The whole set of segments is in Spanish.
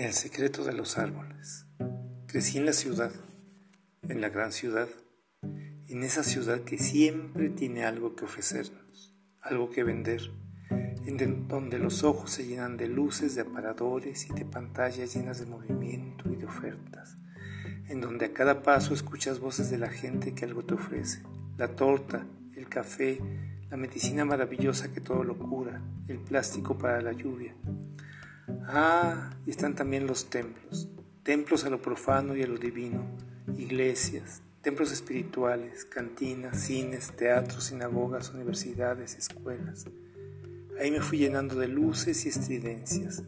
El secreto de los árboles. Crecí en la ciudad, en la gran ciudad, en esa ciudad que siempre tiene algo que ofrecernos, algo que vender, en donde los ojos se llenan de luces, de aparadores y de pantallas llenas de movimiento y de ofertas, en donde a cada paso escuchas voces de la gente que algo te ofrece, la torta, el café, la medicina maravillosa que todo lo cura, el plástico para la lluvia, Ah, y están también los templos, templos a lo profano y a lo divino, iglesias, templos espirituales, cantinas, cines, teatros, sinagogas, universidades, escuelas. Ahí me fui llenando de luces y estridencias,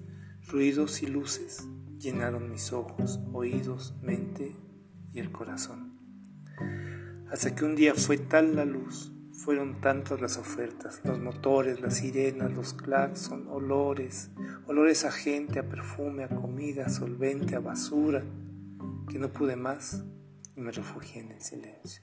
ruidos y luces llenaron mis ojos, oídos, mente y el corazón. Hasta que un día fue tal la luz, fueron tantas las ofertas, los motores, las sirenas, los claxon, olores, olores a gente, a perfume, a comida, a solvente, a basura, que no pude más y me refugié en el silencio.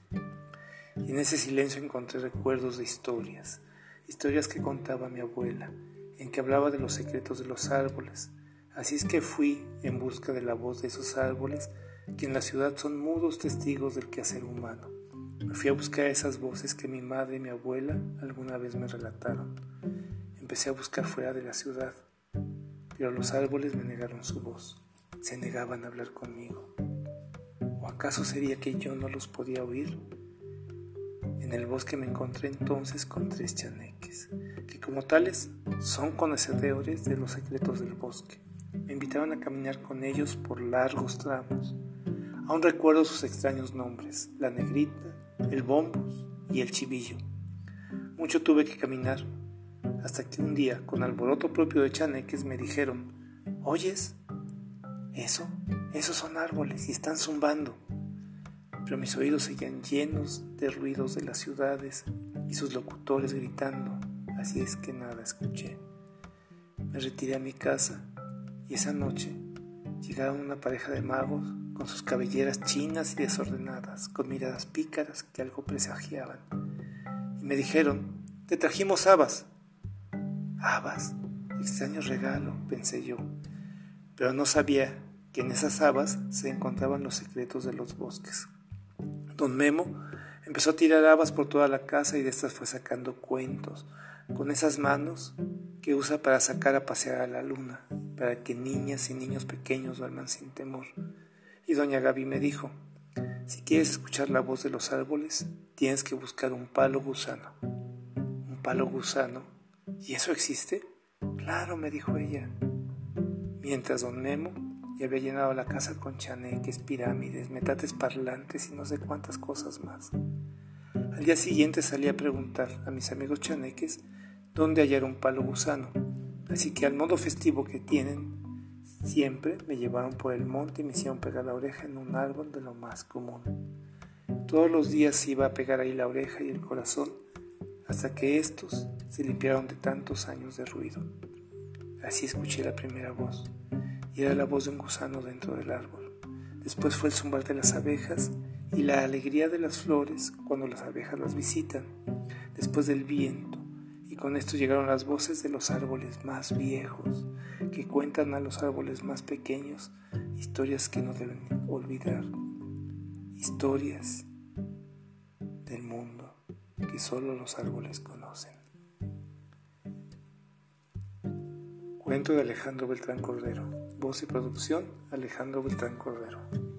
Y en ese silencio encontré recuerdos de historias, historias que contaba mi abuela, en que hablaba de los secretos de los árboles. Así es que fui en busca de la voz de esos árboles que en la ciudad son mudos testigos del quehacer humano fui a buscar esas voces que mi madre y mi abuela alguna vez me relataron. Empecé a buscar fuera de la ciudad, pero los árboles me negaron su voz, se negaban a hablar conmigo. ¿O acaso sería que yo no los podía oír? En el bosque me encontré entonces con tres chaneques, que como tales son conocedores de los secretos del bosque. Me invitaron a caminar con ellos por largos tramos. Aún recuerdo sus extraños nombres, la negrita, el bombos y el chivillo. Mucho tuve que caminar, hasta que un día, con alboroto propio de chaneques, me dijeron, ¿oyes? Eso, esos son árboles y están zumbando. Pero mis oídos seguían llenos de ruidos de las ciudades y sus locutores gritando, así es que nada escuché. Me retiré a mi casa y esa noche llegaron una pareja de magos con sus cabelleras chinas y desordenadas, con miradas pícaras que algo presagiaban. Y me dijeron, te trajimos habas. Habas, extraño regalo, pensé yo, pero no sabía que en esas habas se encontraban los secretos de los bosques. Don Memo empezó a tirar habas por toda la casa y de estas fue sacando cuentos, con esas manos que usa para sacar a pasear a la luna, para que niñas y niños pequeños duerman sin temor. Y doña Gaby me dijo, si quieres escuchar la voz de los árboles, tienes que buscar un palo gusano. ¿Un palo gusano? ¿Y eso existe? Claro, me dijo ella. Mientras don Memo ya había llenado la casa con chaneques, pirámides, metates parlantes y no sé cuántas cosas más. Al día siguiente salí a preguntar a mis amigos chaneques dónde hallar un palo gusano, así que al modo festivo que tienen, Siempre me llevaron por el monte y me hicieron pegar la oreja en un árbol de lo más común. Todos los días iba a pegar ahí la oreja y el corazón hasta que estos se limpiaron de tantos años de ruido. Así escuché la primera voz y era la voz de un gusano dentro del árbol. Después fue el zumbar de las abejas y la alegría de las flores cuando las abejas las visitan. Después del viento con esto llegaron las voces de los árboles más viejos que cuentan a los árboles más pequeños historias que no deben olvidar, historias del mundo que solo los árboles conocen. Cuento de Alejandro Beltrán Cordero. Voz y producción Alejandro Beltrán Cordero.